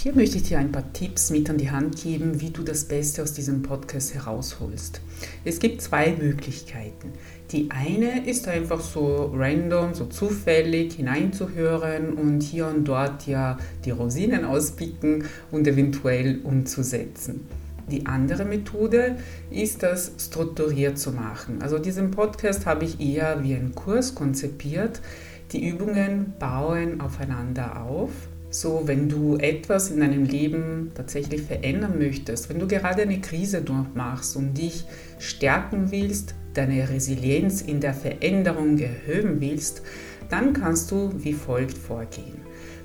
Hier möchte ich dir ein paar Tipps mit an die Hand geben, wie du das Beste aus diesem Podcast herausholst. Es gibt zwei Möglichkeiten. Die eine ist einfach so random, so zufällig hineinzuhören und hier und dort ja die Rosinen auspicken und eventuell umzusetzen. Die andere Methode ist das strukturiert zu machen. Also diesen Podcast habe ich eher wie einen Kurs konzipiert. Die Übungen bauen aufeinander auf so, wenn du etwas in deinem Leben tatsächlich verändern möchtest, wenn du gerade eine Krise durchmachst und dich stärken willst, deine Resilienz in der Veränderung erhöhen willst, dann kannst du wie folgt vorgehen.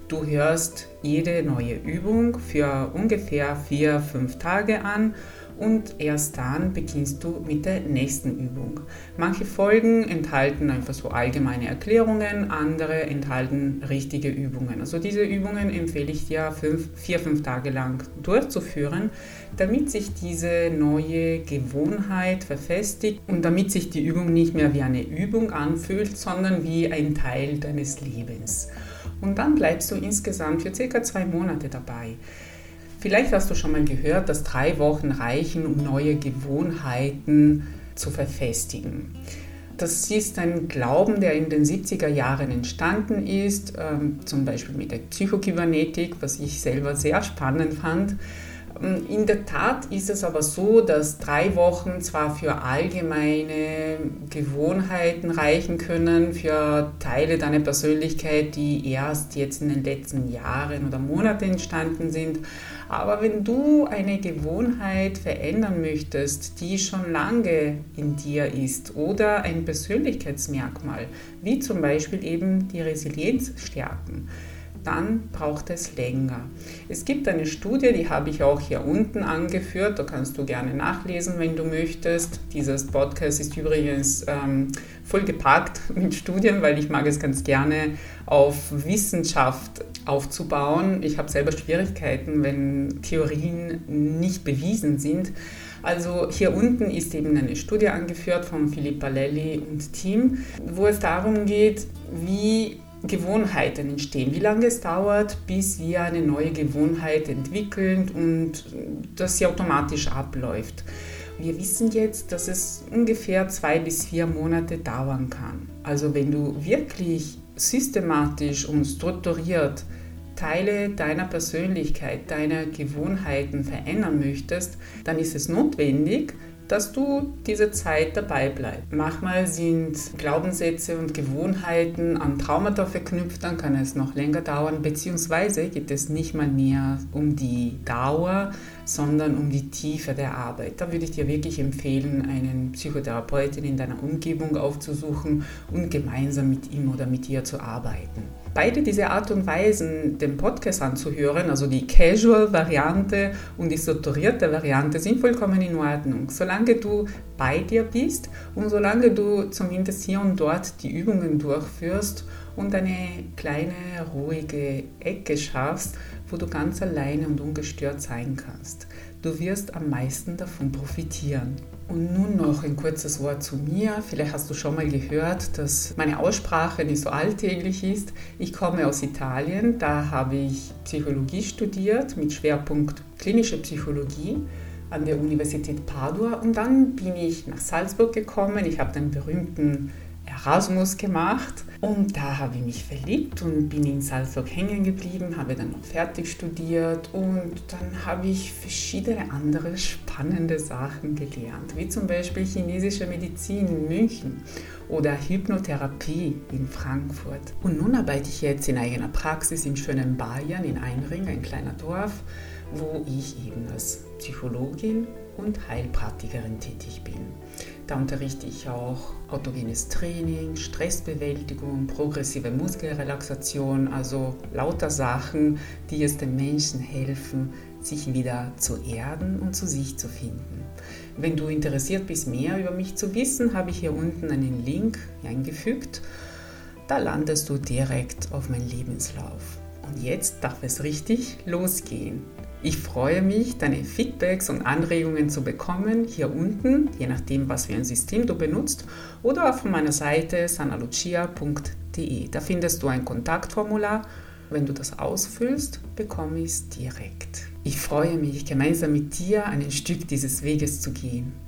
Du hörst jede neue Übung für ungefähr vier, fünf Tage an und erst dann beginnst du mit der nächsten Übung. Manche Folgen enthalten einfach so allgemeine Erklärungen, andere enthalten richtige Übungen. Also diese Übungen empfehle ich dir fünf, vier, fünf Tage lang durchzuführen, damit sich diese neue Gewohnheit verfestigt und damit sich die Übung nicht mehr wie eine Übung anfühlt, sondern wie ein Teil deines Lebens. Und dann bleibst du insgesamt für circa zwei Monate dabei. Vielleicht hast du schon mal gehört, dass drei Wochen reichen, um neue Gewohnheiten zu verfestigen. Das ist ein Glauben, der in den 70er Jahren entstanden ist, ähm, zum Beispiel mit der Psychokybernetik, was ich selber sehr spannend fand. Ähm, in der Tat ist es aber so, dass drei Wochen zwar für allgemeine Gewohnheiten reichen können, für Teile deiner Persönlichkeit, die erst jetzt in den letzten Jahren oder Monaten entstanden sind, aber wenn du eine Gewohnheit verändern möchtest, die schon lange in dir ist oder ein Persönlichkeitsmerkmal, wie zum Beispiel eben die Resilienz stärken, dann braucht es länger. Es gibt eine Studie, die habe ich auch hier unten angeführt, da kannst du gerne nachlesen, wenn du möchtest. Dieses Podcast ist übrigens ähm, voll gepackt mit Studien, weil ich mag es ganz gerne auf Wissenschaft aufzubauen. Ich habe selber Schwierigkeiten, wenn Theorien nicht bewiesen sind. Also hier unten ist eben eine Studie angeführt von Philippa Lelli und Team, wo es darum geht, wie Gewohnheiten entstehen, wie lange es dauert, bis wir eine neue Gewohnheit entwickeln und dass sie automatisch abläuft. Wir wissen jetzt, dass es ungefähr zwei bis vier Monate dauern kann. Also wenn du wirklich systematisch und strukturiert Teile deiner Persönlichkeit, deiner Gewohnheiten verändern möchtest, dann ist es notwendig, dass du diese Zeit dabei bleibst. Manchmal sind Glaubenssätze und Gewohnheiten an Traumata verknüpft, dann kann es noch länger dauern, beziehungsweise geht es nicht mal mehr um die Dauer, sondern um die Tiefe der Arbeit. Da würde ich dir wirklich empfehlen, einen Psychotherapeuten in deiner Umgebung aufzusuchen und gemeinsam mit ihm oder mit ihr zu arbeiten. Beide diese Art und Weisen, den Podcast anzuhören, also die Casual-Variante und die strukturierte Variante, sind vollkommen in Ordnung. Solange du bei dir bist und solange du zumindest hier und dort die Übungen durchführst und eine kleine ruhige Ecke schaffst, wo du ganz alleine und ungestört sein kannst. Du wirst am meisten davon profitieren. Und nun noch ein kurzes Wort zu mir. Vielleicht hast du schon mal gehört, dass meine Aussprache nicht so alltäglich ist. Ich komme aus Italien, da habe ich Psychologie studiert mit Schwerpunkt klinische Psychologie an der Universität Padua und dann bin ich nach Salzburg gekommen. Ich habe den berühmten Erasmus gemacht und da habe ich mich verliebt und bin in Salzburg hängen geblieben, habe dann noch fertig studiert und dann habe ich verschiedene andere spannende Sachen gelernt, wie zum Beispiel chinesische Medizin in München oder Hypnotherapie in Frankfurt. Und nun arbeite ich jetzt in eigener Praxis im schönen Bayern in Einring, ein kleiner Dorf, wo ich eben als Psychologin und Heilpraktikerin tätig bin. Da unterrichte ich auch autogenes Training, Stressbewältigung, progressive Muskelrelaxation, also lauter Sachen, die es den Menschen helfen, sich wieder zu erden und zu sich zu finden. Wenn du interessiert bist, mehr über mich zu wissen, habe ich hier unten einen Link eingefügt. Da landest du direkt auf meinen Lebenslauf. Und jetzt darf es richtig losgehen. Ich freue mich, deine Feedbacks und Anregungen zu bekommen hier unten, je nachdem, was für ein System du benutzt, oder auf meiner Seite sanalucia.de. Da findest du ein Kontaktformular Wenn du das ausfüllst, bekomme ich es direkt. Ich freue mich, gemeinsam mit dir ein Stück dieses Weges zu gehen.